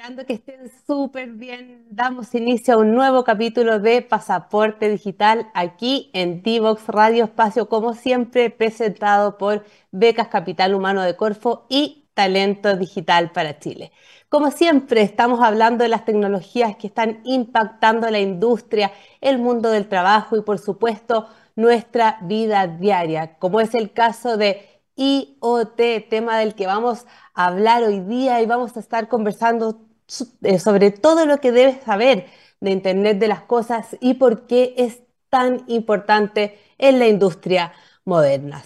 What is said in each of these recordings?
Esperando que estén súper bien. Damos inicio a un nuevo capítulo de Pasaporte Digital aquí en Divox Radio Espacio, como siempre, presentado por Becas Capital Humano de Corfo y Talento Digital para Chile. Como siempre, estamos hablando de las tecnologías que están impactando la industria, el mundo del trabajo y, por supuesto, nuestra vida diaria, como es el caso de IoT, tema del que vamos a hablar hoy día y vamos a estar conversando sobre todo lo que debes saber de Internet de las Cosas y por qué es tan importante en la industria moderna.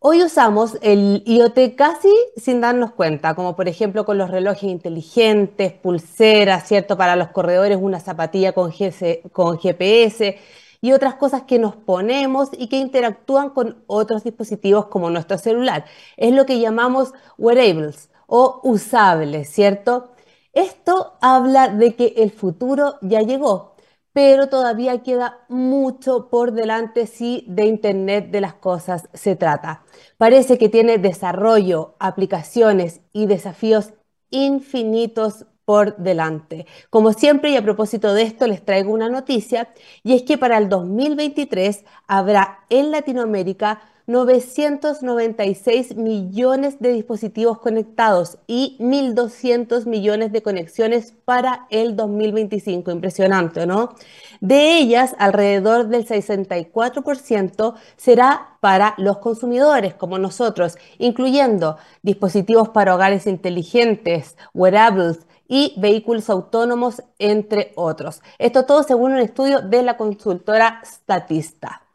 Hoy usamos el IoT casi sin darnos cuenta, como por ejemplo con los relojes inteligentes, pulseras, ¿cierto? Para los corredores una zapatilla con, con GPS y otras cosas que nos ponemos y que interactúan con otros dispositivos como nuestro celular. Es lo que llamamos wearables o usables, ¿cierto? Esto habla de que el futuro ya llegó, pero todavía queda mucho por delante si de Internet de las Cosas se trata. Parece que tiene desarrollo, aplicaciones y desafíos infinitos por delante. Como siempre, y a propósito de esto, les traigo una noticia, y es que para el 2023 habrá en Latinoamérica 996 millones de dispositivos conectados y 1.200 millones de conexiones para el 2025. Impresionante, ¿no? De ellas, alrededor del 64% será para los consumidores, como nosotros, incluyendo dispositivos para hogares inteligentes, wearables, y vehículos autónomos, entre otros. Esto todo según un estudio de la consultora Statista.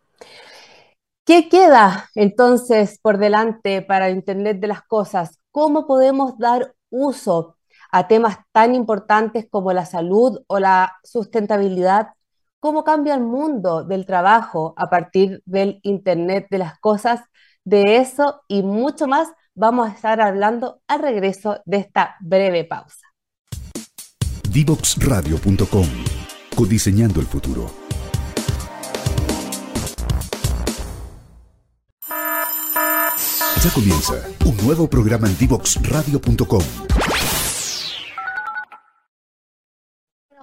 ¿Qué queda entonces por delante para Internet de las Cosas? ¿Cómo podemos dar uso a temas tan importantes como la salud o la sustentabilidad? ¿Cómo cambia el mundo del trabajo a partir del Internet de las Cosas? De eso y mucho más vamos a estar hablando al regreso de esta breve pausa. Divoxradio.com. Codiseñando el futuro. Comienza un nuevo programa en Divoxradio.com.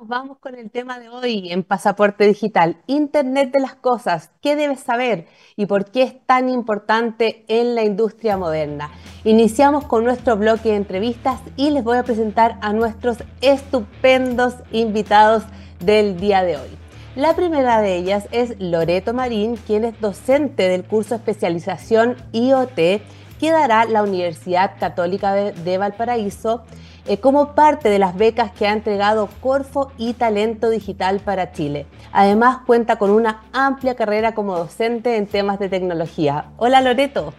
Vamos con el tema de hoy en Pasaporte Digital, Internet de las Cosas, ¿qué debes saber y por qué es tan importante en la industria moderna? Iniciamos con nuestro bloque de entrevistas y les voy a presentar a nuestros estupendos invitados del día de hoy. La primera de ellas es Loreto Marín, quien es docente del curso especialización IoT que dará la Universidad Católica de, Valparaíso eh, como parte de las becas que ha entregado Corfo y Talento Digital para Chile. Además cuenta con una amplia carrera como docente en temas de tecnología. Hola Loreto.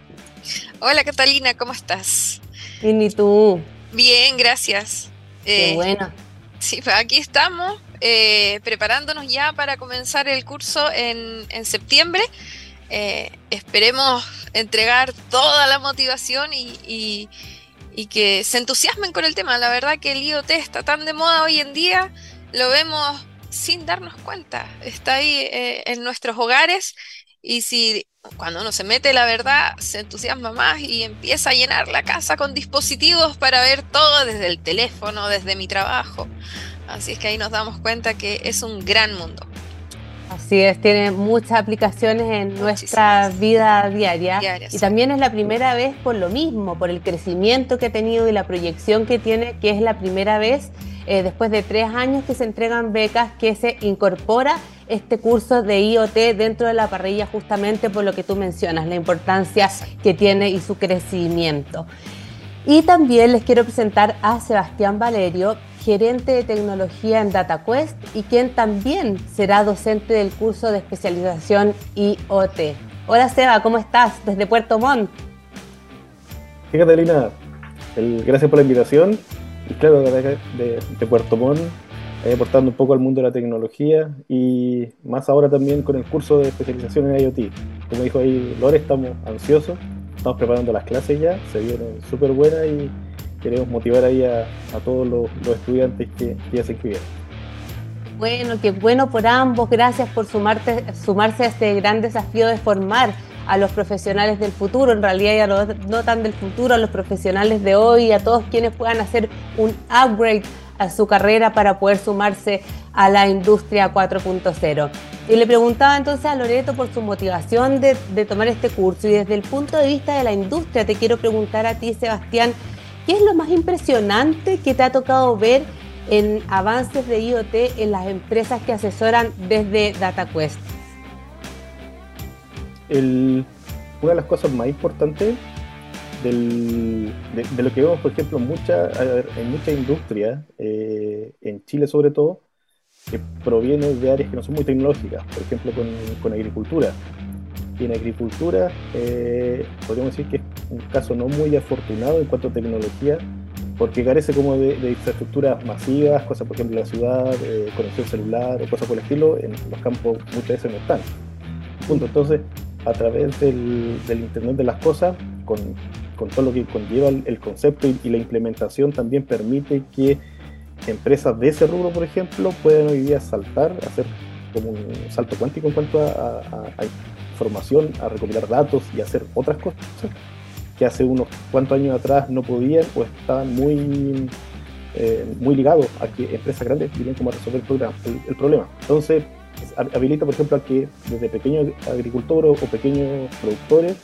Hola Catalina, ¿cómo estás? ¿Y tú? Bien, gracias. Qué eh, bueno. Sí, pues aquí estamos eh, preparándonos ya para comenzar el curso en, septiembre. Eh, esperemos entregar toda la motivación y, que se entusiasmen con el tema. La verdad que el IoT está tan de moda hoy en día, lo vemos sin darnos cuenta. Está ahí en nuestros hogares y si cuando uno se mete la verdad, se entusiasma más y empieza a llenar la casa con dispositivos para ver todo desde el teléfono, desde mi trabajo. Así es que ahí nos damos cuenta que es un gran mundo. Así es, tiene muchas aplicaciones en nuestra vida diaria. y también es la primera vez por lo mismo, por el crecimiento que ha tenido y la proyección que tiene, que es la primera vez eh, después de tres años que se entregan becas que se incorpora este curso de IoT dentro de la parrilla justamente por lo que tú mencionas, la importancia que tiene y su crecimiento. Y también les quiero presentar a Sebastián Valerio, gerente de tecnología en DataQuest y quien también será docente del curso de especialización IoT. Hola Seba, ¿cómo estás? Desde Puerto Montt. Sí, Catalina, gracias por la invitación. Y claro, de, de Puerto Montt aportando un poco al mundo de la tecnología y más ahora también con el curso de especialización en IoT. Como dijo ahí Lore, estamos ansiosos, estamos preparando las clases ya, se vienen súper buenas y queremos motivar ahí a, todos los, estudiantes que, ya se inscribieron. Bueno, qué bueno por ambos, gracias por sumarte, sumarse a este gran desafío de formar a los profesionales del futuro, en realidad ya no, tan del futuro, a los profesionales de hoy, a todos quienes puedan hacer un upgrade a su carrera para poder sumarse a la industria 4.0. Y le preguntaba entonces a Loreto por su motivación de, tomar este curso y desde el punto de vista de la industria te quiero preguntar a ti, Sebastián, ¿qué es lo más impresionante que te ha tocado ver en avances de IoT en las empresas que asesoran desde DataQuest? El, una de las cosas más importantes de, lo que vemos, por ejemplo, en mucha, en mucha industria, eh, en Chile sobre todo, que proviene de áreas que no son muy tecnológicas, por ejemplo, con agricultura. Y en agricultura, eh, podríamos decir que es un caso no muy afortunado en cuanto a tecnología, porque carece como de, infraestructuras masivas, cosas, por ejemplo, la ciudad, eh, conexión celular o cosas por el estilo, en los campos muchas veces no están. Punto. Entonces, a través del, Internet de las Cosas, con, todo lo que conlleva el, concepto y, y, la implementación, también permite que empresas de ese rubro, por ejemplo, puedan hoy día saltar, hacer como un salto cuántico en cuanto a, a, a información, a recopilar datos y hacer otras cosas que hace unos cuantos años atrás no podían o estaban muy, eh, muy ligados a que empresas grandes vienen como a resolver el, problema. Entonces, habilita, por ejemplo, a que desde pequeños agricultores o pequeños productores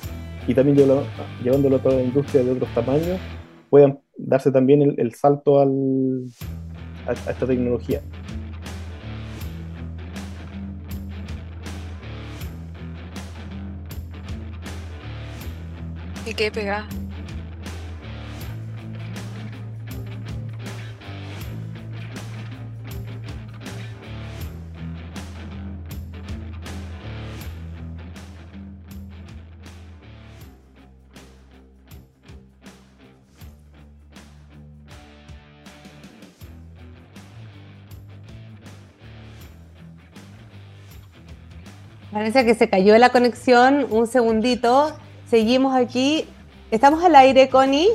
y también llevándolo, llevándolo a toda la industria de otros tamaños, puedan darse también el, salto al, a, a, esta tecnología. ¿Y qué pega? Parece que se cayó la conexión. Un segundito. Seguimos aquí. ¿Estamos al aire, Connie?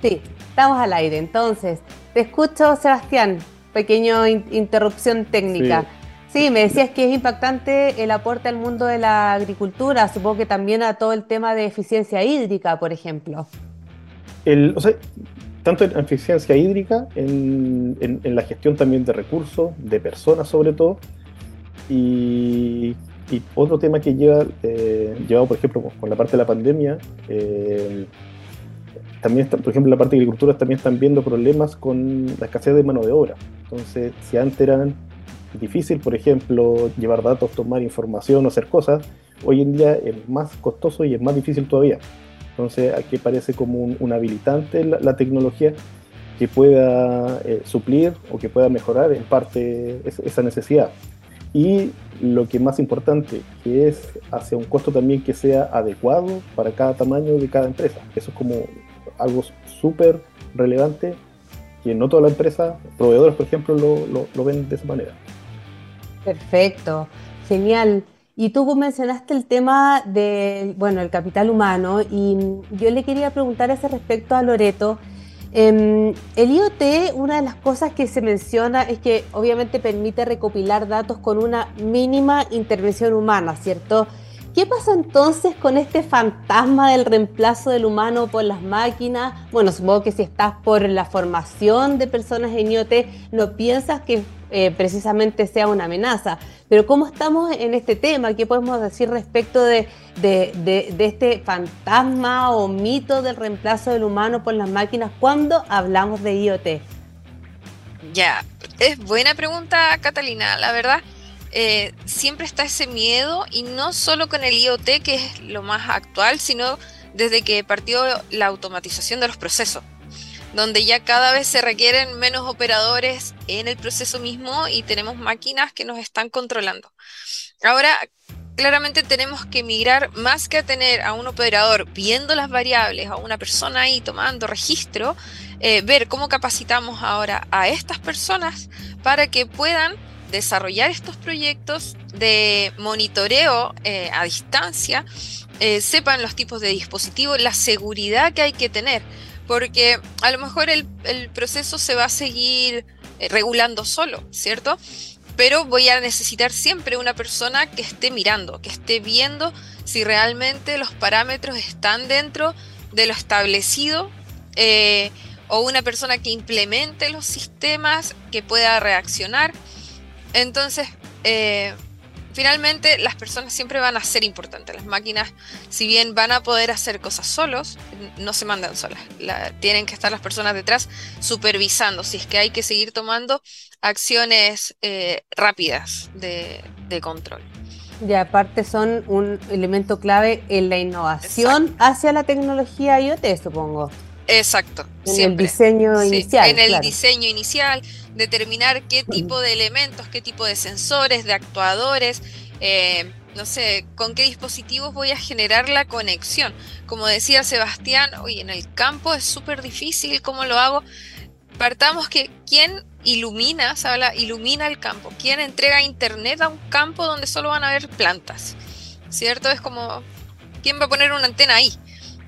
Sí, estamos al aire. Entonces, te escucho, Sebastián. Pequeño in interrupción técnica. Sí. sí. me decías que es impactante el aporte al mundo de la agricultura. Supongo que también a todo el tema de eficiencia hídrica, por ejemplo. El, o sea, tanto en eficiencia hídrica, en, en, en la gestión también de recursos, de personas sobre todo, y, y, otro tema que lleva, eh, llevado, por ejemplo, con la parte de la pandemia, eh, también, está, por ejemplo, la parte de agricultura también están viendo problemas con la escasez de mano de obra. Entonces, si antes eran difícil, por ejemplo, llevar datos, tomar información o hacer cosas, hoy en día es más costoso y es más difícil todavía. Entonces, aquí parece como un, un habilitante la, la, tecnología que pueda eh, suplir o que pueda mejorar en parte esa necesidad y lo que más importante, que es hacia un costo también que sea adecuado para cada tamaño de cada empresa. Eso es como algo súper relevante que no toda la empresa, proveedores por ejemplo, lo, lo, lo, ven de esa manera. Perfecto, genial. Y tú mencionaste el tema del, bueno, el capital humano y yo le quería preguntar ese respecto a Loreto, Eh, el IoT, una de las cosas que se menciona es que obviamente permite recopilar datos con una mínima intervención humana, ¿cierto? ¿Qué pasa entonces con este fantasma del reemplazo del humano por las máquinas? Bueno, supongo que si estás por la formación de personas en IoT, no piensas que eh, precisamente sea una amenaza. Pero ¿cómo estamos en este tema? ¿Qué podemos decir respecto de, este fantasma o mito del reemplazo del humano por las máquinas cuando hablamos de IoT? Ya, es buena pregunta, Catalina, la verdad. Eh, siempre está ese miedo y no solo con el IoT, que es lo más actual, sino desde que partió la automatización de los procesos, donde ya cada vez se requieren menos operadores en el proceso mismo y tenemos máquinas que nos están controlando. Ahora, claramente tenemos que migrar más que a tener a un operador viendo las variables, a una persona ahí tomando registro, eh, ver cómo capacitamos ahora a estas personas para que puedan desarrollar estos proyectos de monitoreo eh, a distancia, eh, sepan los tipos de dispositivos, la seguridad que hay que tener, porque a lo mejor el, proceso se va a seguir eh, regulando solo, ¿cierto? pero voy a necesitar siempre una persona que esté mirando, que esté viendo si realmente los parámetros están dentro de lo establecido eh, o una persona que implemente los sistemas, que pueda reaccionar. Entonces, eh, finalmente las personas siempre van a ser importantes. Las máquinas, si bien van a poder hacer cosas solos, no se mandan solas. tienen que estar las personas detrás supervisando si es que hay que seguir tomando acciones eh, rápidas de, control. Y aparte son un elemento clave en la innovación hacia la tecnología IoT, supongo. Exacto. En el diseño inicial. En el diseño inicial, determinar qué tipo de elementos, qué tipo de sensores, de actuadores, eh, no sé, con qué dispositivos voy a generar la conexión. Como decía Sebastián, hoy en el campo es súper difícil, ¿cómo lo hago? Partamos que quién ilumina, se habla, ilumina el campo, quién entrega internet a un campo donde solo van a haber plantas, ¿cierto? Es como, ¿quién va a poner una antena ahí?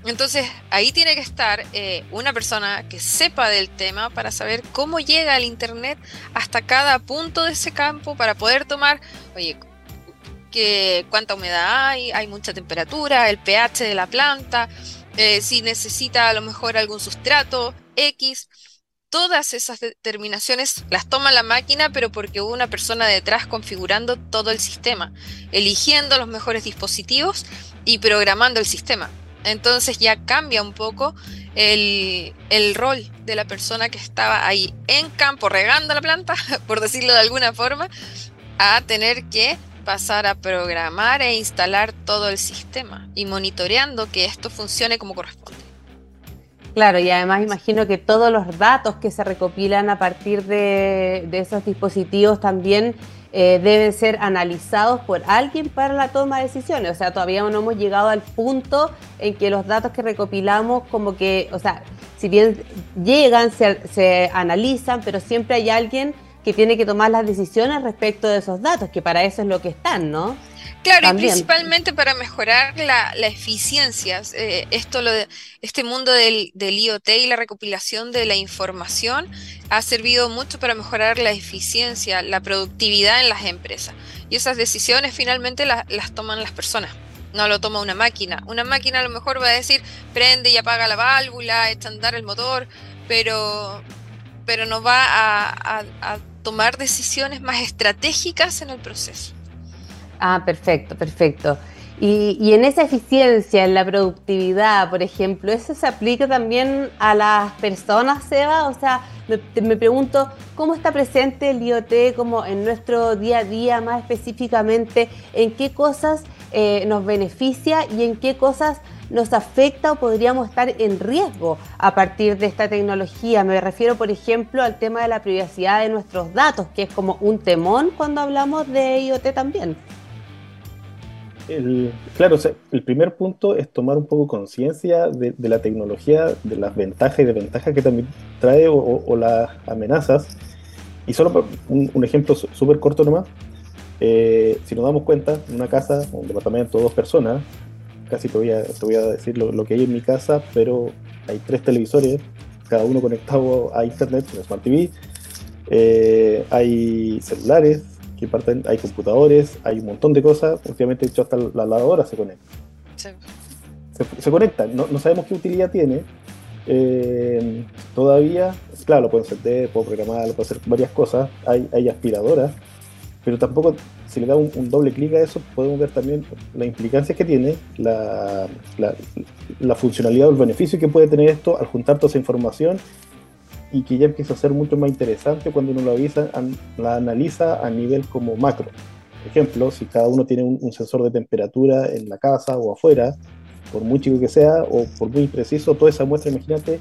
Entonces ahí tiene que estar eh, una persona que sepa del tema para saber cómo llega el Internet hasta cada punto de ese campo para poder tomar, oye, que, cuánta humedad hay, hay mucha temperatura, el pH de la planta, eh, si necesita a lo mejor algún sustrato X. Todas esas determinaciones las toma la máquina, pero porque hubo una persona detrás configurando todo el sistema, eligiendo los mejores dispositivos y programando el sistema. Entonces ya cambia un poco el, rol de la persona que estaba ahí en campo regando la planta, por decirlo de alguna forma, a tener que pasar a programar e instalar todo el sistema y monitoreando que esto funcione como corresponde. Claro, y además imagino que todos los datos que se recopilan a partir de, de esos dispositivos también eh, deben ser analizados por alguien para la toma de decisiones. O sea, todavía no hemos llegado al punto en que los datos que recopilamos, como que, o sea, si bien llegan, se, se analizan, pero siempre hay alguien que tiene que tomar las decisiones respecto de esos datos, que para eso es lo que están, ¿no? Claro, y principalmente para mejorar la, eficiencia. Eh, esto lo de, este mundo del, del, IoT y la recopilación de la información ha servido mucho para mejorar la eficiencia, la productividad en las empresas. Y esas decisiones finalmente las toman las personas. No lo toma una máquina. Una máquina a lo mejor va a decir prende y apaga la válvula, echa a andar el motor, pero, pero no va a tomar decisiones más estratégicas en el proceso. Ah, perfecto, perfecto. Y, en esa eficiencia, en la productividad, por ejemplo, ¿eso se aplica también a las personas, Seba? O sea, me, pregunto, ¿cómo está presente el IoT como en nuestro día a día, más específicamente, en qué cosas eh, nos beneficia y en qué cosas nos afecta o podríamos estar en riesgo a partir de esta tecnología? Me refiero, por ejemplo, al tema de la privacidad de nuestros datos, que es como un temón cuando hablamos de IoT también claro, el primer punto es tomar un poco conciencia de, la tecnología, de las ventajas y desventajas que también trae o, las amenazas. Y solo un, ejemplo súper corto nomás, eh, si nos damos cuenta, una casa, un departamento, dos personas, casi te voy a, decir lo, que hay en mi casa, pero hay tres televisores, cada uno conectado a internet, un Smart TV, eh, hay celulares, que parten, hay computadores, hay un montón de cosas, últimamente hecho hasta la lavadora se conecta. Se, conecta, no, sabemos qué utilidad tiene. Eh, todavía, claro, lo pueden encender, puedo programar, puedo hacer varias cosas, hay, hay aspiradoras, pero tampoco, si le da un, doble clic a eso, podemos ver también las implicancias que tiene, la, la, la funcionalidad o el beneficio que puede tener esto al juntar toda esa información y que ya empieza a ser mucho más interesante cuando uno lo avisa, la analiza a nivel como macro. Por ejemplo, si cada uno tiene un, sensor de temperatura en la casa o afuera, por muy chico que sea o por muy preciso, toda esa muestra, imagínate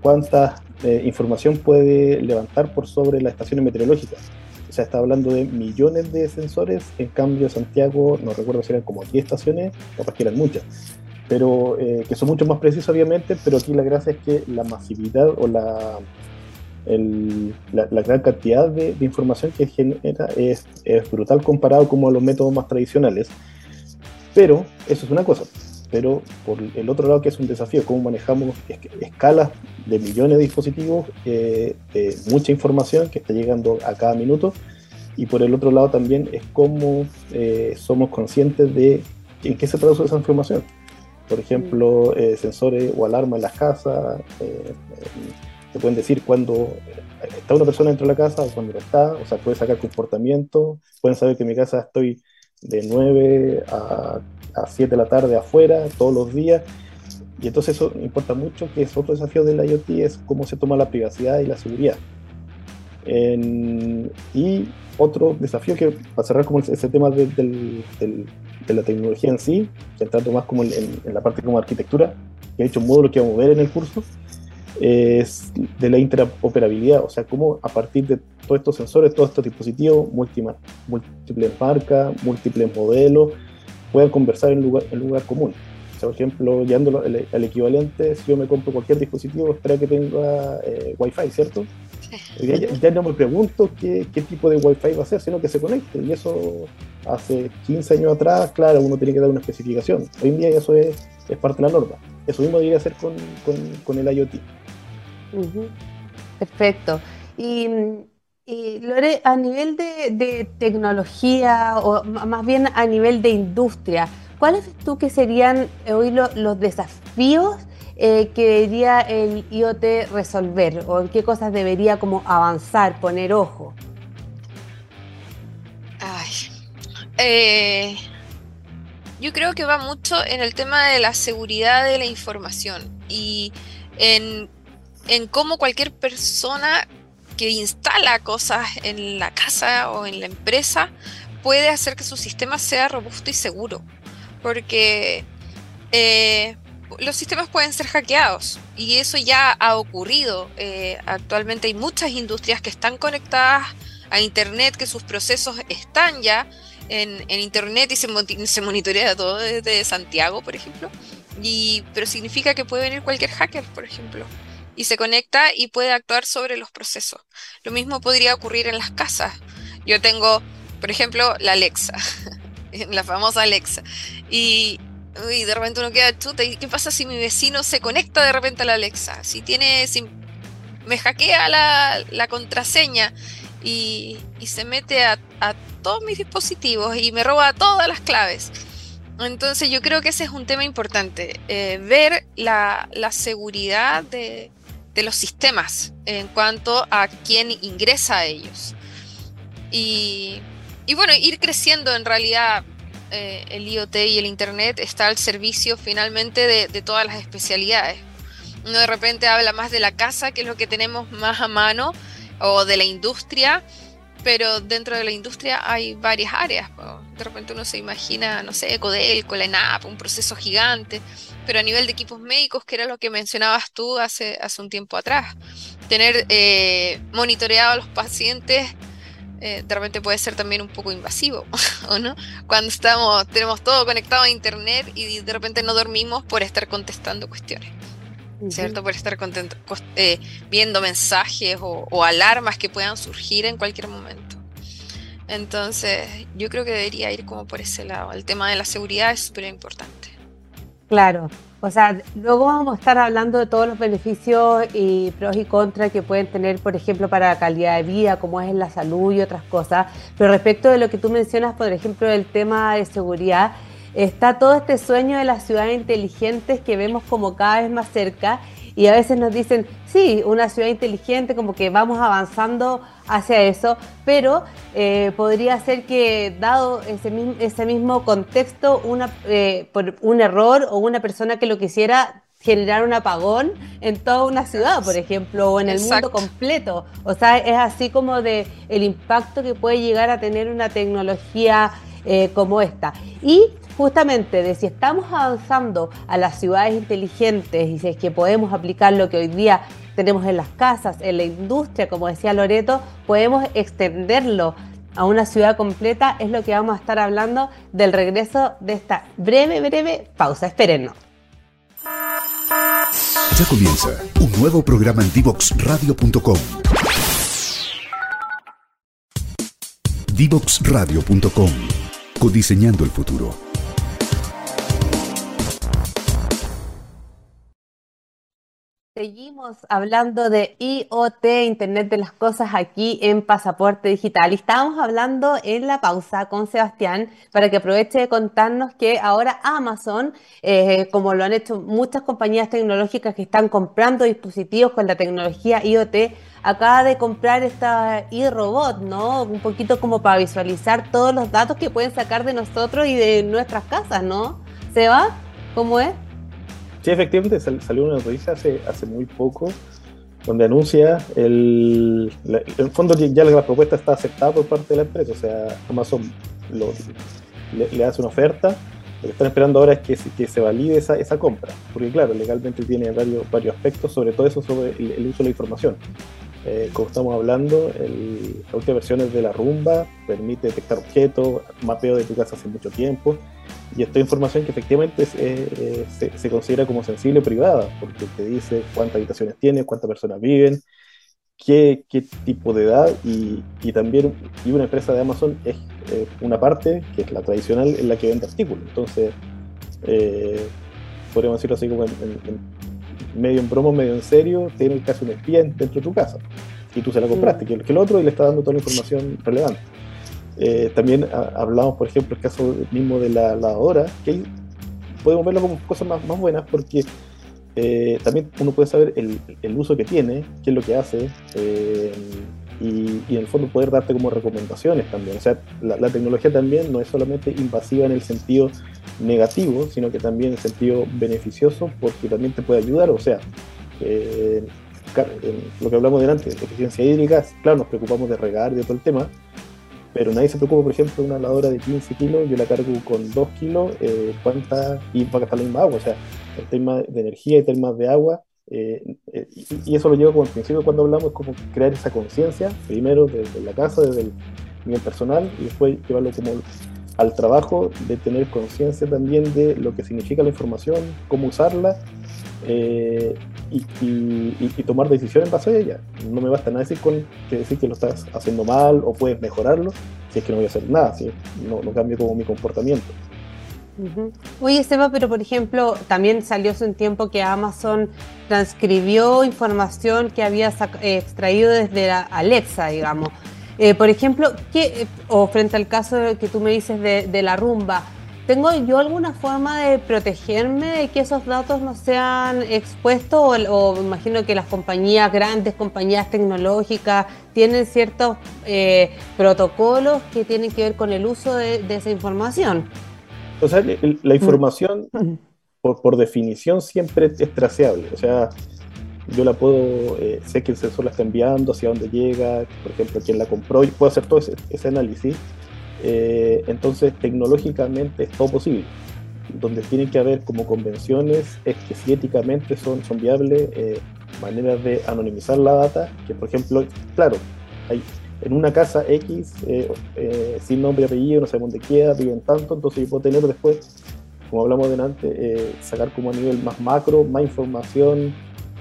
cuánta eh, información puede levantar por sobre las estaciones meteorológicas. O sea, está hablando de millones de sensores, en cambio Santiago, no recuerdo si eran como 10 estaciones, capaz que eran muchas pero eh, que son mucho más precisos obviamente, pero aquí la gracia es que la masividad o la, la, gran cantidad de, información que genera es, brutal comparado como a los métodos más tradicionales. Pero eso es una cosa. Pero por el otro lado que es un desafío, cómo manejamos escalas de millones de dispositivos, eh, mucha información que está llegando a cada minuto y por el otro lado también es cómo eh, somos conscientes de en qué se traduce esa información. Por ejemplo, eh, sensores o alarmas en las casas, eh, te pueden decir cuando está una persona dentro de la casa o cuando no está, o sea, puede sacar comportamiento, pueden saber que en mi casa estoy de 9 a, a 7 de la tarde afuera todos los días. Y entonces eso importa mucho, que es otro desafío del IoT, es cómo se toma la privacidad y la seguridad. y otro desafío que, para cerrar como ese tema de, de la tecnología en sí, centrando más como en, en, la parte como arquitectura, que he hecho un módulo que vamos a ver en el curso, es de la interoperabilidad, o sea, cómo a partir de todos estos sensores, todos estos dispositivos, múltiples marcas, múltiples modelos, puedan conversar en lugar, en lugar común. O sea, por ejemplo, llevándolo al, equivalente, si yo me compro cualquier dispositivo, espera que tenga eh, Wi-Fi, ¿cierto? Ya, no me pregunto qué, qué, tipo de Wi-Fi va a ser, sino que se conecte. Y eso hace 15 años atrás, claro, uno tiene que dar una especificación. Hoy en día eso es, es parte de la norma. Eso mismo debería hacer con, con, el IoT. Perfecto. Y, Lore, a nivel de, tecnología, o más bien a nivel de industria, ¿cuáles tú que serían eh, hoy los desafíos eh, que debería el IoT resolver? ¿O en qué cosas debería como avanzar, poner ojo? Ay, eh, yo creo que va mucho en el tema de la seguridad de la información y en en cómo cualquier persona que instala cosas en la casa o en la empresa puede hacer que su sistema sea robusto y seguro. Porque eh, los sistemas pueden ser hackeados y eso ya ha ocurrido. Eh, actualmente hay muchas industrias que están conectadas a Internet, que sus procesos están ya en, Internet y se, se, monitorea todo desde Santiago, por ejemplo. Y, pero significa que puede venir cualquier hacker, por ejemplo y se conecta y puede actuar sobre los procesos. Lo mismo podría ocurrir en las casas. Yo tengo, por ejemplo, la Alexa, la famosa Alexa, y, de repente uno queda chuta, ¿y qué pasa si mi vecino se conecta de repente a la Alexa? Si tiene, me hackea la, contraseña y, se mete a, todos mis dispositivos y me roba todas las claves. Entonces yo creo que ese es un tema importante, eh, ver la, la, seguridad de, de los sistemas en cuanto a quién ingresa a ellos. Y, bueno, ir creciendo en realidad eh, el IoT y el Internet está al servicio finalmente de, todas las especialidades. Uno de repente habla más de la casa, que es lo que tenemos más a mano, o de la industria, pero dentro de la industria hay varias áreas. De repente uno se imagina, no sé, Codelco, la ENAP, un proceso gigante pero a nivel de equipos médicos, que era lo que mencionabas tú hace, hace un tiempo atrás. Tener eh, monitoreado a los pacientes eh, de repente puede ser también un poco invasivo, ¿o no? Cuando estamos, tenemos todo conectado a internet y de repente no dormimos por estar contestando cuestiones, ¿cierto? Por estar eh, viendo mensajes o, alarmas que puedan surgir en cualquier momento. Entonces, yo creo que debería ir como por ese lado. El tema de la seguridad es súper importante. Claro, o sea, luego vamos a estar hablando de todos los beneficios y pros y contras que pueden tener, por ejemplo, para la calidad de vida, como es la salud y otras cosas. Pero respecto de lo que tú mencionas, por ejemplo, del tema de seguridad, está todo este sueño de las ciudades inteligentes que vemos como cada vez más cerca y a veces nos dicen, sí, una ciudad inteligente, como que vamos avanzando hacia eso, pero eh, podría ser que dado ese mismo, ese mismo contexto, una, eh, por un error o una persona que lo quisiera generar un apagón en toda una ciudad, por ejemplo, o en el mundo completo. O sea, es así como de el impacto que puede llegar a tener una tecnología eh, como esta. Y justamente de si estamos avanzando a las ciudades inteligentes y si es que podemos aplicar lo que hoy día tenemos en las casas, en la industria, como decía Loreto, podemos extenderlo a una ciudad completa, es lo que vamos a estar hablando del regreso de esta breve, breve pausa. Espérennos. Ya comienza un nuevo programa en Divoxradio.com. Divoxradio.com. Codiseñando el futuro. Seguimos hablando de IoT, Internet de las Cosas, aquí en Pasaporte Digital. Estábamos hablando en la pausa con Sebastián para que aproveche de contarnos que ahora Amazon, eh, como lo han hecho muchas compañías tecnológicas que están comprando dispositivos con la tecnología IoT, acaba de comprar esta iRobot, ¿no? Un poquito como para visualizar todos los datos que pueden sacar de nosotros y de nuestras casas, ¿no? ¿Seba? ¿Cómo es? Sí, efectivamente salió una noticia hace, hace muy poco donde anuncia el, en el fondo ya la propuesta está aceptada por parte de la empresa, o sea, Amazon le, hace una oferta, lo que están esperando ahora es que, que se valide esa, esa, compra, porque claro, legalmente tiene varios, varios aspectos, sobre todo eso sobre el, uso de la información. Eh, como estamos hablando, el, la última versión de la rumba, permite detectar objetos, mapeo de tu casa hace mucho tiempo, y esta información que efectivamente eh, se, considera como sensible privada, porque te dice cuántas habitaciones tienes, cuántas personas viven, qué, qué tipo de edad, y, y, también y una empresa de Amazon es eh, una parte, que es la tradicional, en la que vende artículos. Entonces, eh, podríamos decirlo así como en, medio en broma, medio en serio, tiene casi un espía dentro de tu casa. Y tú se la compraste, que, que el otro y le está dando toda la información relevante. Eh, también hablamos, por ejemplo, el caso mismo de la lavadora, que podemos verlo como cosas más, más buenas porque eh, también uno puede saber el, el, uso que tiene, qué es lo que hace, eh, y, y, en el fondo poder darte como recomendaciones también. O sea, la, la, tecnología también no es solamente invasiva en el sentido negativo, sino que también en sentido beneficioso porque también te puede ayudar. O sea, lo que hablamos delante, eficiencia hídrica, claro, nos preocupamos de regar de todo el tema, pero nadie se preocupa, por ejemplo, de una lavadora de 15 kilos, yo la cargo con 2 kilos, eh, ¿cuánta? Y va a gastar la misma agua, o sea, el tema de energía y temas de agua, eh, eh, y, eso lo llevo como al principio cuando hablamos, como crear esa conciencia, primero desde la casa, desde el nivel personal, y después llevarlo como al trabajo de tener conciencia también de lo que significa la información, cómo usarla eh, y, tomar decisiones en base a ella. No me basta nada decir, con, que decir que lo estás haciendo mal o puedes mejorarlo, si es que no voy a hacer nada, si no, no cambio como mi comportamiento. Oye, Seba, pero por ejemplo, también salió hace un tiempo que Amazon transcribió información que había extraído desde la Alexa, digamos. Eh, por ejemplo, ¿qué, o frente al caso que tú me dices de, de la rumba, ¿Tengo yo alguna forma de protegerme de que esos datos no sean expuestos? O, imagino que las compañías, grandes compañías tecnológicas, tienen ciertos eh, protocolos que tienen que ver con el uso de, esa información. O sea, la información, mm. por, por, definición, siempre es traceable. O sea, yo la puedo, eh, sé que el sensor la está enviando, hacia dónde llega, por ejemplo, quién la compró, y puedo hacer todo ese, ese análisis eh, entonces, tecnológicamente es todo posible. Donde tiene que haber como convenciones es que si éticamente son, son viables eh, maneras de anonimizar la data, que por ejemplo, claro, hay en una casa X, sin nombre y apellido, no sabemos dónde queda, viven tanto, entonces yo puedo tener después, como hablamos delante, sacar como a nivel más macro, más información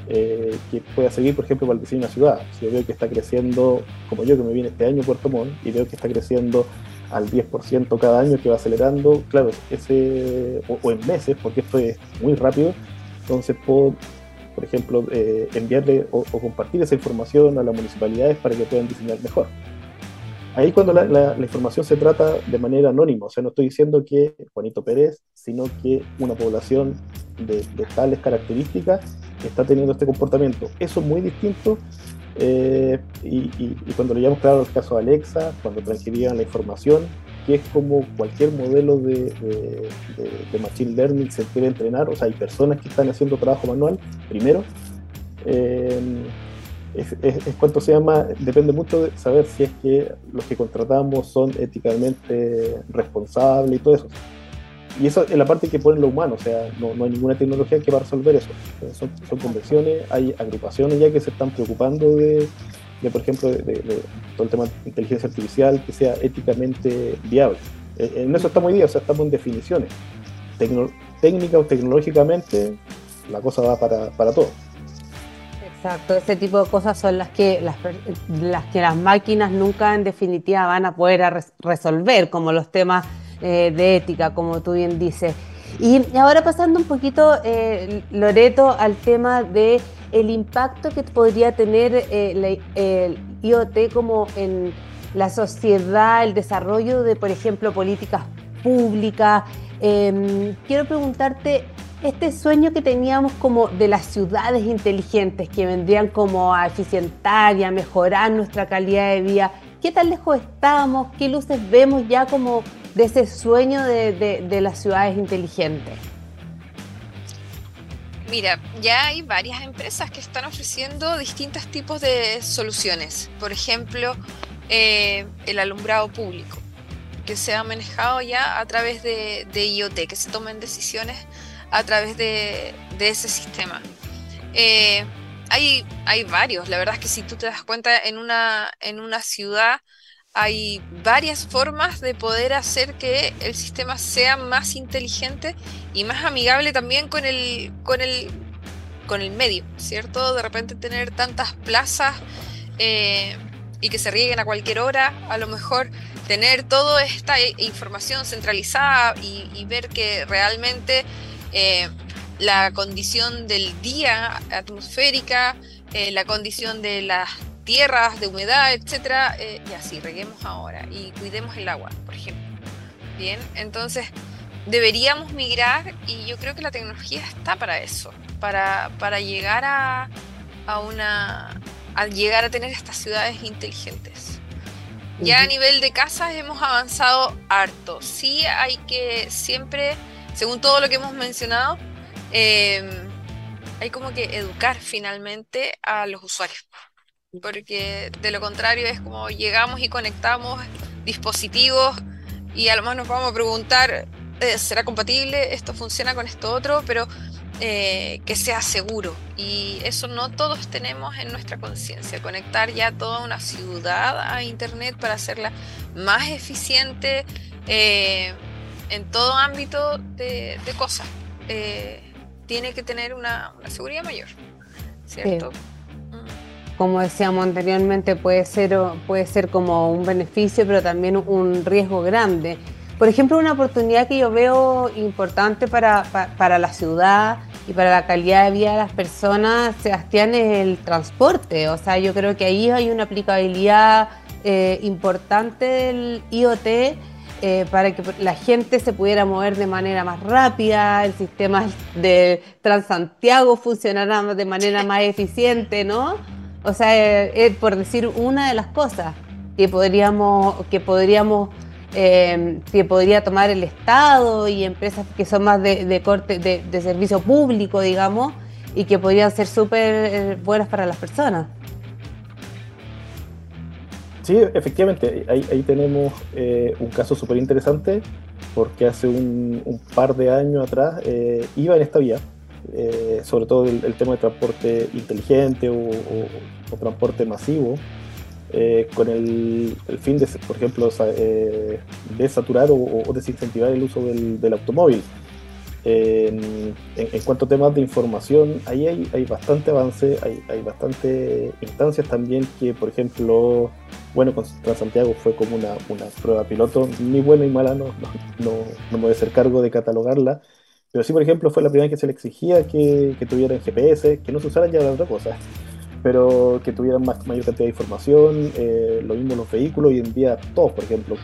que pueda seguir, por ejemplo, para el diseño de una ciudad. Si yo veo que está creciendo, como yo que me viene este año Puerto Montt, y veo que está creciendo al 10% cada año que va acelerando, claro, ese, o, en meses, porque esto es muy rápido, entonces puedo, por ejemplo, eh, enviarle o, compartir esa información a las municipalidades para que puedan diseñar mejor. Ahí cuando la, información se trata de manera anónima, o sea, no estoy diciendo que Juanito Pérez, sino que una población de, de tales características está teniendo este comportamiento. Eso es muy distinto eh, y, cuando le llamamos, claro, el caso de Alexa, cuando transcribían la información, que es como cualquier modelo de, de, Machine Learning se quiere entrenar, o sea, hay personas que están haciendo trabajo manual, primero. Eh, es, cuanto se llama, depende mucho de saber si es que los que contratamos son éticamente responsables y todo eso. Y eso es la parte que pone lo humano, o sea, no, no hay ninguna tecnología que va a resolver eso. Son, son, convenciones, hay agrupaciones ya que se están preocupando de, de por ejemplo, de, todo el tema de inteligencia artificial que sea éticamente viable. Eh, en eso estamos hoy día, o sea, estamos en definiciones. técnica o tecnológicamente, la cosa va para, para todo. Exacto, ese tipo de cosas son las que las que las máquinas nunca en definitiva van a poder resolver, como los temas eh, de ética, como tú bien dices. Y ahora pasando un poquito, eh, Loreto, al tema de el impacto que podría tener eh, el IoT como en la sociedad, el desarrollo de, por ejemplo, políticas públicas. Em, quiero preguntarte, este sueño que teníamos como de las ciudades inteligentes que vendrían como a eficientar y a mejorar nuestra calidad de vida, ¿qué tan lejos estamos? ¿Qué luces vemos ya como de ese sueño de, las ciudades inteligentes? Mira, ya hay varias empresas que están ofreciendo distintos tipos de soluciones. Por ejemplo, eh, el alumbrado público, que se ha manejado ya a través de, de IoT, que se tomen decisiones a través de, ese sistema. Eh, hay, hay varios, la verdad es que si tú te das cuenta en una, en una ciudad hay varias formas de poder hacer que el sistema sea más inteligente y más amigable también con el, con el, con el medio, ¿cierto? De repente tener tantas plazas eh, y que se rieguen a cualquier hora, a lo mejor tener toda esta información centralizada y ver que realmente eh, la condición del día atmosférica, eh, la condición de las tierras, de humedad, etcétera, eh, y así, reguemos ahora y cuidemos el agua, por ejemplo. Bien, entonces deberíamos migrar y yo creo que la tecnología está para eso, para, para llegar a, a una a llegar a tener estas ciudades inteligentes. Ya a nivel de casas hemos avanzado harto. Sí hay que siempre según todo lo que hemos mencionado, em, hay como que educar finalmente a los usuarios. Porque de lo contrario es como llegamos y conectamos dispositivos y a lo mejor nos vamos a preguntar, eh, ¿será compatible? ¿Esto funciona con esto otro? Pero eh, que sea seguro. Y eso no todos tenemos en nuestra conciencia. Conectar ya toda una ciudad a Internet para hacerla más eficiente. Eh, en todo ámbito de, cosas. Eh, tiene que tener una, seguridad mayor, ¿cierto? Como decíamos anteriormente, puede ser, puede ser como un beneficio, pero también un riesgo grande. Por ejemplo, una oportunidad que yo veo importante para, para, la ciudad y para la calidad de vida de las personas, Sebastián, es el transporte. O sea, yo creo que ahí hay una aplicabilidad eh, importante del IoT eh, para que la gente se pudiera mover de manera más rápida, el sistema de Transantiago funcionara de manera más eficiente, ¿no? O sea, eh, eh, por decir una de las cosas que podríamos, que podríamos, que podría tomar el Estado y empresas que son más de, corte, de, servicio público, digamos, y que podrían ser súper buenas para las personas. Sí, efectivamente, ahí, tenemos eh, un caso súper interesante porque hace un, par de años atrás eh, iba en esta vía, eh, sobre todo el, tema de transporte inteligente o, transporte masivo, con el, fin de, por ejemplo, de saturar o, desincentivar el uso del, automóvil. En, cuanto a temas de información, ahí hay, bastante avance, hay, hay bastante instancias también que, por ejemplo, bueno, con Transantiago fue como una, prueba piloto, ni buena ni mala, no, no, me voy a hacer cargo de catalogarla, pero sí, por ejemplo, fue la primera vez que se le exigía que, que tuvieran GPS, que no se usaran ya de otra cosa, pero que tuvieran más, mayor cantidad de información, eh, lo mismo los vehículos, hoy en día todos, por ejemplo,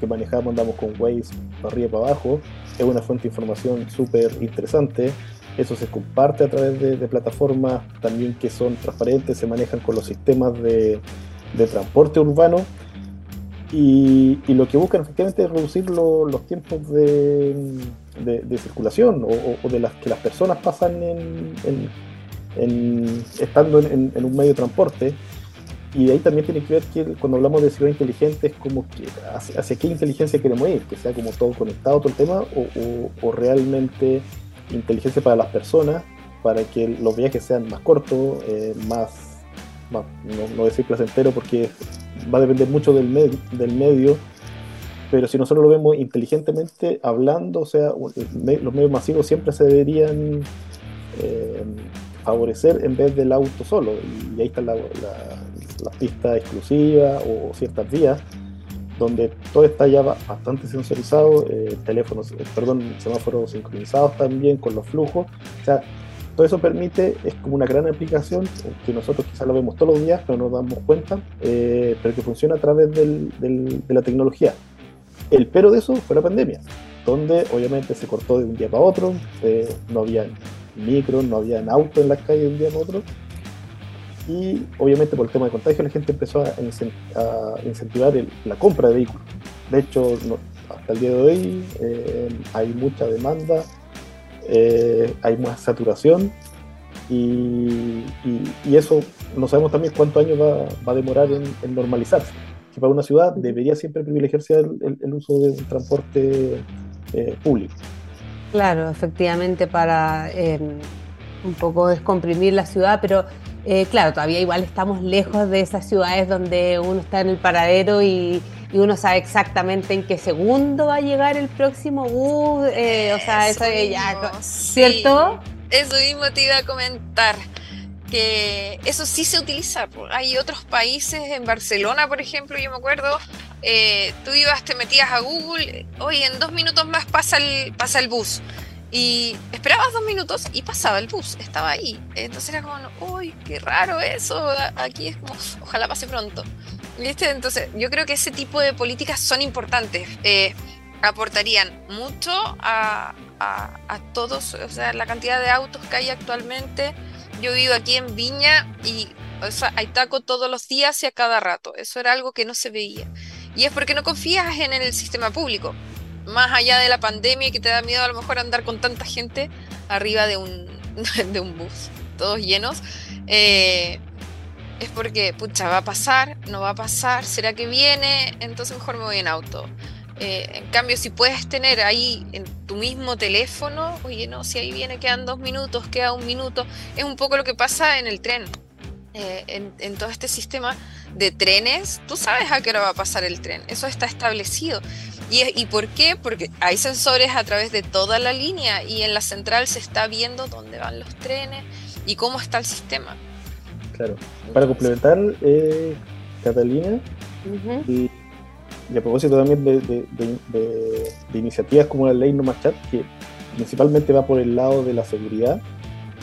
que manejamos, andamos con Waze para arriba y para abajo, es una fuente de información súper interesante. Eso se comparte a través de, plataformas también que son transparentes, se manejan con los sistemas de, transporte urbano y, lo que buscan efectivamente es reducir los tiempos de, circulación o, de las que las personas pasan en, estando en, un medio de transporte. Y ahí también tiene que ver que cuando hablamos de ciudad inteligente es como que hacia, qué inteligencia queremos ir, que sea como todo conectado, todo el tema, o, realmente inteligencia para las personas, para que los viajes sean más cortos, eh, más, no, no, decir placentero porque va a depender mucho del, del medio, pero si nosotros lo vemos inteligentemente, hablando, o sea, los medios masivos siempre se deberían eh, favorecer en vez del auto solo, y ahí está la las pistas exclusivas o ciertas vías, donde todo está ya bastante sensorizado, eh, teléfonos, eh, perdón, semáforos sincronizados también con los flujos. O sea, todo eso permite, es como una gran aplicación que nosotros quizás lo vemos todos los días, pero no nos damos cuenta, eh, pero que funciona a través del, de la tecnología. El pero de eso fue la pandemia, donde obviamente se cortó de un día para otro, no había micro, no había autos en las calles de un día para otro, y obviamente por el tema de contagio la gente empezó a, incentivar la compra de vehículos. De hecho, hasta el día de hoy eh, hay mucha demanda eh, hay más saturación y, eso no sabemos también cuántos años va, a demorar en, normalizarse. Que para una ciudad debería siempre privilegiarse el, uso de un transporte eh, público. Claro, efectivamente, para eh, un poco descomprimir la ciudad, pero claro, todavía igual estamos lejos de esas ciudades donde uno está en el paradero y, y uno sabe exactamente en qué segundo va a llegar el próximo bus, eh, o sea, eso, ya, ¿cierto? eso mismo te iba a comentar que eso sí se utiliza. Hay otros países, en Barcelona, por ejemplo, yo me acuerdo, eh, tú ibas, te metías a Google, oye, en dos minutos más pasa el, pasa el bus. Y esperabas dos minutos y pasaba el bus, estaba ahí. Entonces era como, uy, qué raro eso. Aquí es como, ojalá pase pronto. ¿Viste? Entonces, yo creo que ese tipo de políticas son importantes. Eh, aportarían mucho a, a, todos, o sea, la cantidad de autos que hay actualmente. Yo vivo aquí en Viña y o hay taco todos los días y a cada rato. Eso era algo que no se veía. Y es porque no confías en el sistema público más allá de la pandemia que te da miedo a lo mejor andar con tanta gente arriba de un, de un bus, todos llenos, eh, es porque, pucha, va a pasar, no va a pasar, será que viene, entonces mejor me voy en auto. Eh, en cambio, si puedes tener ahí en tu mismo teléfono, oye, no, si ahí viene, quedan dos minutos, queda un minuto, es un poco lo que pasa en el tren. Eh, en, en, todo este sistema de trenes, tú sabes a qué hora va a pasar el tren, eso está establecido. ¿Y, por qué? Porque hay sensores a través de toda la línea y en la central se está viendo dónde van los trenes y cómo está el sistema. Claro. Para complementar, eh, Catalina, y, a propósito también de, iniciativas como la ley No Más que principalmente va por el lado de la seguridad,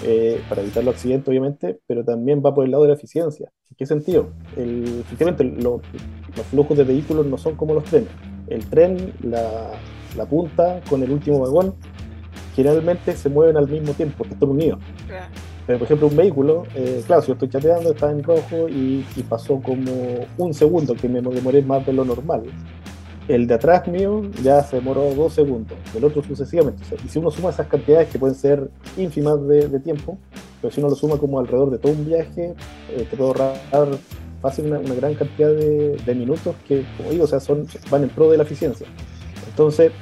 eh, para evitar los accidentes, obviamente, pero también va por el lado de la eficiencia. ¿En qué sentido? Efectivamente, los flujos de vehículos no son como los trenes el tren, la, punta con el último vagón, generalmente se mueven al mismo tiempo, que están unidos. Pero, por ejemplo, un vehículo, eh, claro, si yo estoy chateando, está en rojo y, pasó como un segundo, que me demoré más de lo normal. El de atrás mío ya se demoró dos segundos, el otro sucesivamente. y si uno suma esas cantidades que pueden ser ínfimas de, tiempo, pero si uno lo suma como alrededor de todo un viaje, eh, te puedo ahorrar fácil una, gran cantidad de, minutos que, como o sea, son, van en pro de la eficiencia. Entonces,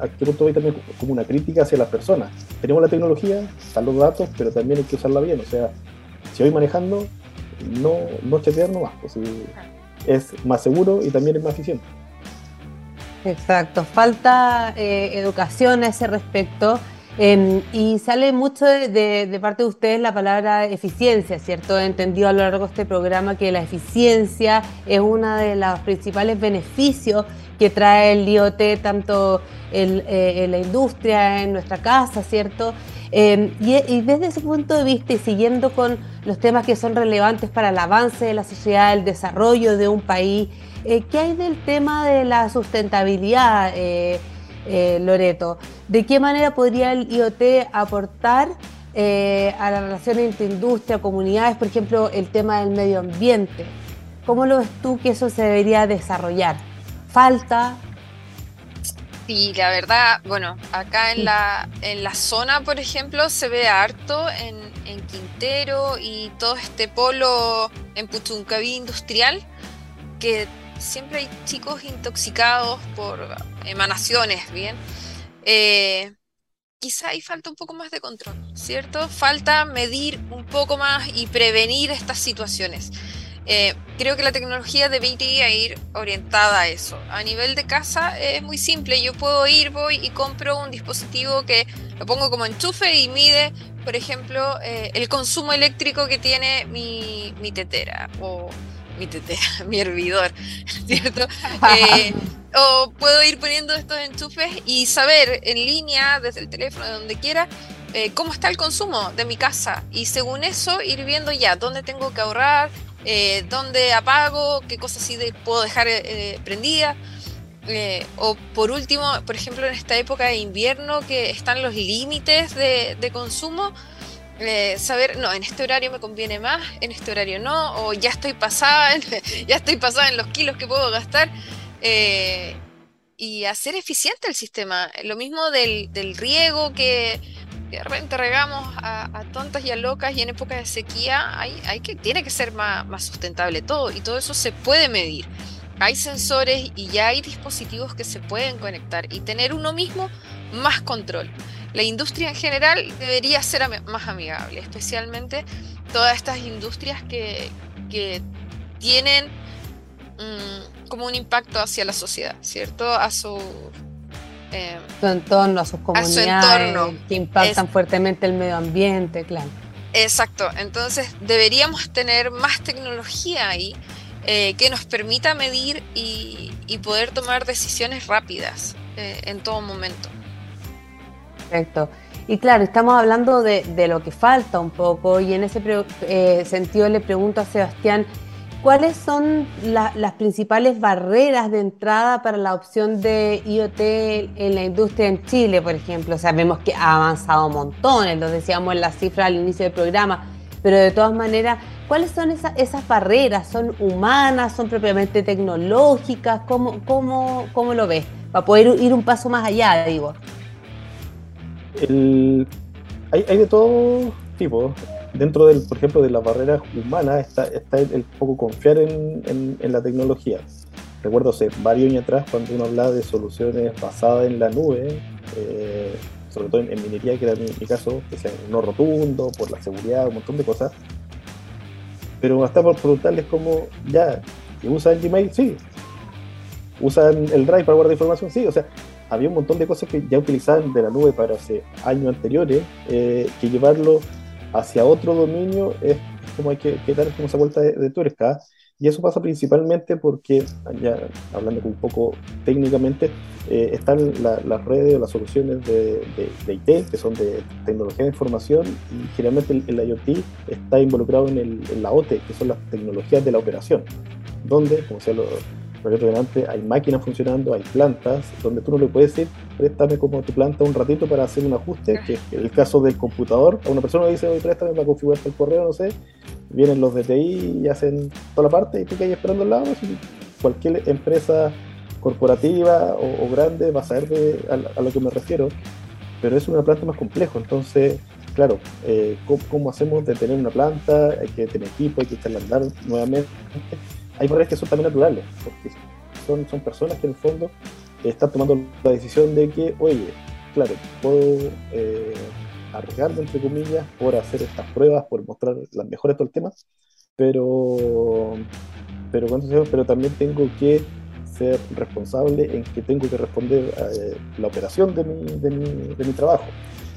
a, qué punto voy también como una crítica hacia las personas. Tenemos la tecnología, están los datos, pero también hay que usarla bien. O sea, si voy manejando, no, no chatear nomás, pues, es más seguro y también es más eficiente. Exacto, falta eh, educación a ese respecto. Em, y sale mucho de, parte de ustedes la palabra eficiencia, ¿cierto? He entendido a lo largo de este programa que la eficiencia es uno de los principales beneficios que trae el IoT, tanto eh, en, la industria, en nuestra casa, ¿cierto? Em, y, desde ese punto de vista y siguiendo con los temas que son relevantes para el avance de la sociedad, el desarrollo de un país, eh, ¿qué hay del tema de la sustentabilidad? Eh, Loreto. ¿De qué manera podría el IoT aportar eh, a la relación entre industria, comunidades, por ejemplo, el tema del medio ambiente? ¿Cómo lo ves tú que eso se debería desarrollar? ¿Falta? Sí, la verdad, bueno, acá en la, en la zona, por ejemplo, se ve harto en, en Quintero y todo este polo en Puchuncaví industrial que siempre hay chicos intoxicados por emanaciones, ¿bien? Eh, quizá ahí falta un poco más de control, ¿cierto? Falta medir un poco más y prevenir estas situaciones. Eh, creo que la tecnología debería ir orientada a eso. A nivel de casa es muy simple. Yo puedo ir, voy y compro un dispositivo que lo pongo como enchufe y mide, por ejemplo, eh, el consumo eléctrico que tiene mi, mi tetera o mi tetera, mi hervidor, ¿cierto? Eh, o puedo ir poniendo estos enchufes y saber en línea, desde el teléfono, de donde quiera, eh, cómo está el consumo de mi casa y según eso ir viendo ya dónde tengo que ahorrar, eh, dónde apago, qué cosas sí puedo dejar eh, prendida. o por último, por ejemplo, en esta época de invierno que están los límites de, consumo, saber, no, en este horario me conviene más, en este horario no, o ya estoy pasada, ya estoy pasada en los kilos que puedo gastar y hacer eficiente el sistema. Lo mismo del, del riego que de repente regamos a, tontas y a locas y en época de sequía hay, hay que, tiene que ser más, más, sustentable todo y todo eso se puede medir. Hay sensores y ya hay dispositivos que se pueden conectar y tener uno mismo más control. La industria en general debería ser más amigable, especialmente todas estas industrias que, que tienen mm, como un impacto hacia la sociedad, ¿cierto? A su eh, su entorno, a sus comunidades, que impactan fuertemente el medio ambiente, claro. Exacto, entonces deberíamos tener más tecnología ahí eh, que nos permita medir y, poder tomar decisiones rápidas eh, en todo momento. Perfecto. Y claro, estamos hablando de, lo que falta un poco y en ese sentido le pregunto a Sebastián, ¿Cuáles son las principales barreras de entrada para la opción de IoT en la industria en Chile, por ejemplo? Sabemos que ha avanzado montones, lo decíamos en la cifra al inicio del programa, pero de todas maneras, ¿cuáles son esas barreras? ¿Son humanas? ¿Son propiamente tecnológicas? ¿Cómo, cómo, cómo lo ves? Para poder ir un paso más allá, digo. Hay, hay de todo tipo dentro del, por ejemplo, de las barreras humanas está, está el, poco confiar en, en, la tecnología. Recuerdo hace varios años atrás cuando uno hablaba de soluciones basadas en la nube, eh, sobre todo en, minería, que era mi, caso, que sea no rotundo, por la seguridad, un montón de cosas. Pero hasta por preguntarles como, ya, ¿usan Gmail? Sí. ¿Usan el Drive para guardar información? Sí. O sea, había un montón de cosas que ya utilizaban de la nube para hace años anteriores, eh, que llevarlo hacia otro dominio es como hay que, dar como esa vuelta de, tuerca. Y eso pasa principalmente porque, ya hablando un poco técnicamente, eh, están las redes o las soluciones de, IT, que son de tecnología de información, y generalmente el, IoT está involucrado en, el, la OT, que son las tecnologías de la operación, donde, como sea lo, porque delante hay máquinas funcionando, hay plantas, donde tú no le puedes decir, préstame como tu planta un ratito para hacer un ajuste, que es el caso del computador. A una persona le dice, oye, préstame para configurarte el correo, no sé. Vienen los de TI y hacen toda la parte y tú que esperando al lado. Cualquier empresa corporativa o, grande va a saber a, lo que me refiero, pero es una planta más complejo. Entonces, claro, eh, ¿cómo, hacemos de tener una planta? Hay que tener equipo, hay que a andar nuevamente hay barreras que son también naturales, porque son, son personas que en el fondo están tomando la decisión de que, oye, claro, puedo eh, arriesgarme, entre comillas, por hacer estas pruebas, por mostrar las mejores de todo el tema, pero, pero, pero también tengo que ser responsable en que tengo que responder a eh, la operación de mi, de, mi, de mi, trabajo.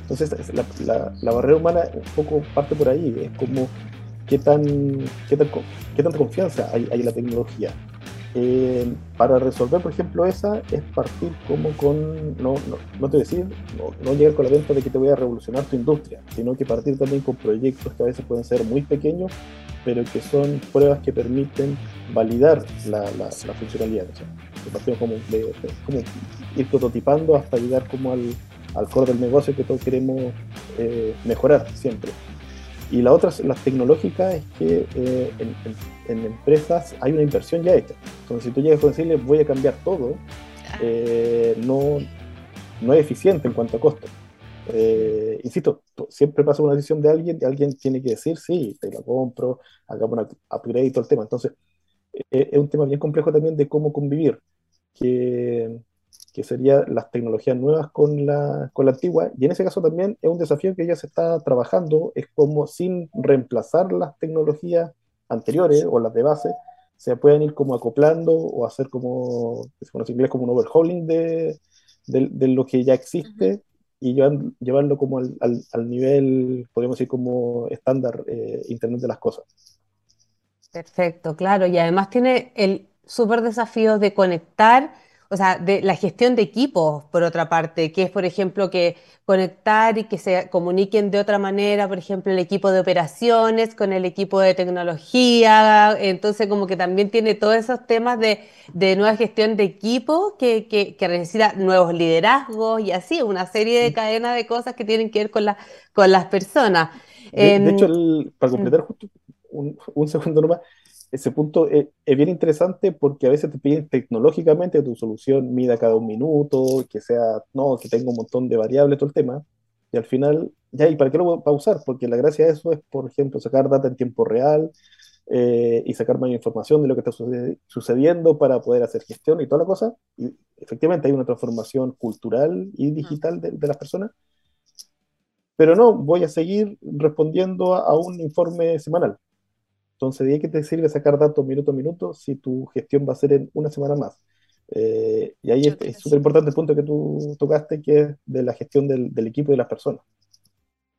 Entonces, la, la, barrera humana un poco parte por ahí, es como qué, tan, qué, qué tanta confianza hay, hay, en la tecnología. Eh, para resolver, por ejemplo, esa es partir como con, no, no, no te decir, no, no, llegar con la venta de que te voy a revolucionar tu industria, sino que partir también con proyectos que a veces pueden ser muy pequeños, pero que son pruebas que permiten validar la, la, la funcionalidad. O sea, como, de, como ir prototipando hasta llegar como al, al core del negocio que todos queremos eh, mejorar siempre. Y la otra, las tecnológicas, es que eh, en, empresas hay una inversión ya hecha. Entonces, si tú llegas a decirle voy a cambiar todo, ah. eh, no, no es eficiente en cuanto a costo. Eh, insisto, siempre pasa una decisión de alguien y alguien tiene que decir, sí, te la compro, hagamos una upgrade y todo el tema. Entonces, es un tema bien complejo también de cómo convivir. Que, que serían las tecnologías nuevas con la, con la antigua, y en ese caso también es un desafío que ya se está trabajando, es como sin reemplazar las tecnologías anteriores o las de base, se pueden ir como acoplando o hacer como, en inglés como un overhauling de, de, lo que ya existe y llevarlo como al, al, nivel, podríamos decir, como estándar eh, Internet de las cosas. Perfecto, claro, y además tiene el súper desafío de conectar o sea, de la gestión de equipos, por otra parte, que es, por ejemplo, que conectar y que se comuniquen de otra manera, por ejemplo, el equipo de operaciones con el equipo de tecnología, entonces como que también tiene todos esos temas de, nueva gestión de equipo que, que, necesita nuevos liderazgos y así, una serie de cadenas de cosas que tienen que ver con, la, con las personas. De, hecho, para completar justo un, un segundo nomás, ese punto es, bien interesante porque a veces te piden tecnológicamente que tu solución mida cada un minuto, que sea, no, que tenga un montón de variables, todo el tema. Y al final, ya, ¿y para qué lo va a usar? Porque la gracia de eso es, por ejemplo, sacar data en tiempo real eh, y sacar más información de lo que está sucediendo para poder hacer gestión y toda la cosa. Y efectivamente hay una transformación cultural y digital de, las personas. Pero no, voy a seguir respondiendo a un informe semanal entonces, ¿de qué te sirve sacar datos minuto a minuto si tu gestión va a ser en una semana más? Eh, y ahí es súper importante el punto que tú tocaste, que es de la gestión del, equipo y de las personas.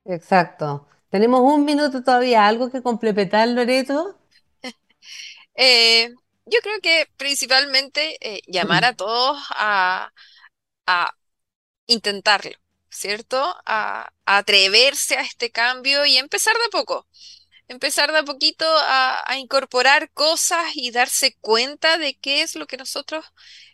Exacto. Tenemos un minuto todavía. ¿Algo que complementar, Loreto? Eh, yo creo que principalmente eh, llamar a todos a, intentarlo, ¿cierto? a atreverse a este cambio y empezar de a poco empezar de a poquito a, incorporar cosas y darse cuenta de qué es lo que nosotros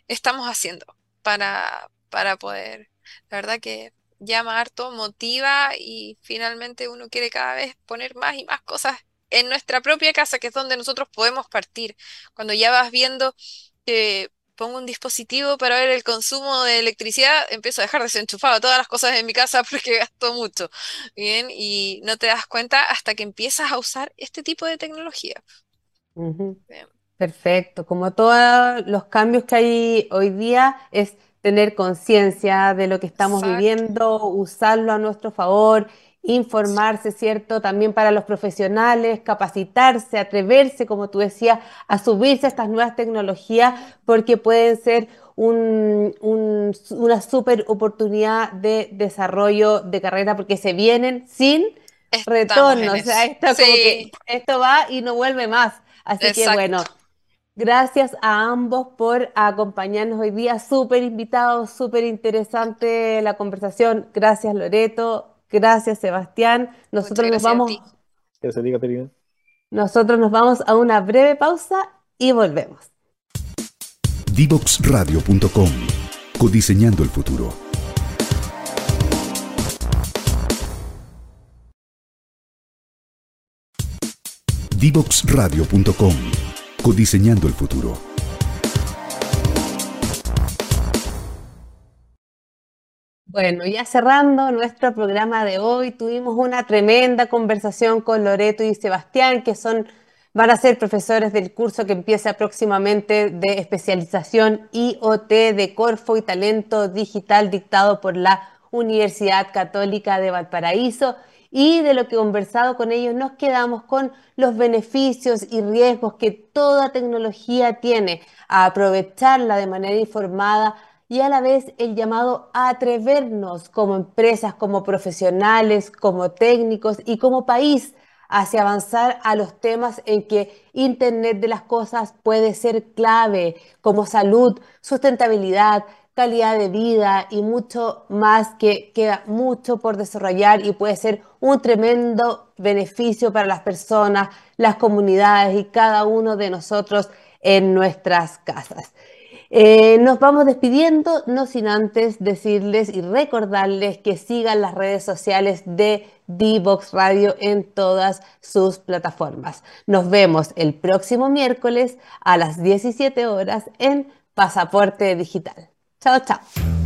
estamos haciendo para, para poder, la verdad que llama harto, motiva y finalmente uno quiere cada vez poner más y más cosas en nuestra propia casa, que es donde nosotros podemos partir. Cuando ya vas viendo que pongo un dispositivo para ver el consumo de electricidad, empiezo a dejar desenchufado todas las cosas en mi casa porque gasto mucho. Bien, y no te das cuenta hasta que empiezas a usar este tipo de tecnología. Perfecto. Como todos los cambios que hay hoy día, es tener conciencia de lo que estamos viviendo, usarlo a nuestro favor informarse, ¿cierto? También para los profesionales, capacitarse, atreverse, como tú decías, a subirse a estas nuevas tecnologías porque pueden ser una súper oportunidad de desarrollo de carrera porque se vienen sin retorno. O sea, esto, como que esto va y no vuelve más. Así que bueno. Gracias a ambos por acompañarnos hoy día. Súper invitados, súper interesante la conversación. Gracias, Loreto. Gracias, Sebastián. Nosotros nos vamos. Nosotros nos vamos a una breve pausa y volvemos. Divoxradio.com Codiseñando el futuro. Divoxradio.com Codiseñando el futuro. Bueno, ya cerrando nuestro programa de hoy, tuvimos una tremenda conversación con Loreto y Sebastián, que son, van a ser profesores del curso que empieza próximamente de especialización IoT de Corfo y Talento Digital dictado por la Universidad Católica de Valparaíso. Y de lo que he conversado con ellos nos quedamos con los beneficios y riesgos que toda tecnología tiene, a aprovecharla de manera informada y a la vez el llamado a atrevernos como empresas, como profesionales, como técnicos y como país hacia avanzar a los temas en que Internet de las Cosas puede ser clave, como salud, sustentabilidad, calidad de vida y mucho más que queda mucho por desarrollar y puede ser un tremendo beneficio para las personas, las comunidades y cada uno de nosotros en nuestras casas. Eh, nos vamos despidiendo, no sin antes decirles y recordarles que sigan las redes sociales de Divox Radio en todas sus plataformas. Nos vemos el próximo miércoles a las 17 horas en Pasaporte Digital. Chao, chao.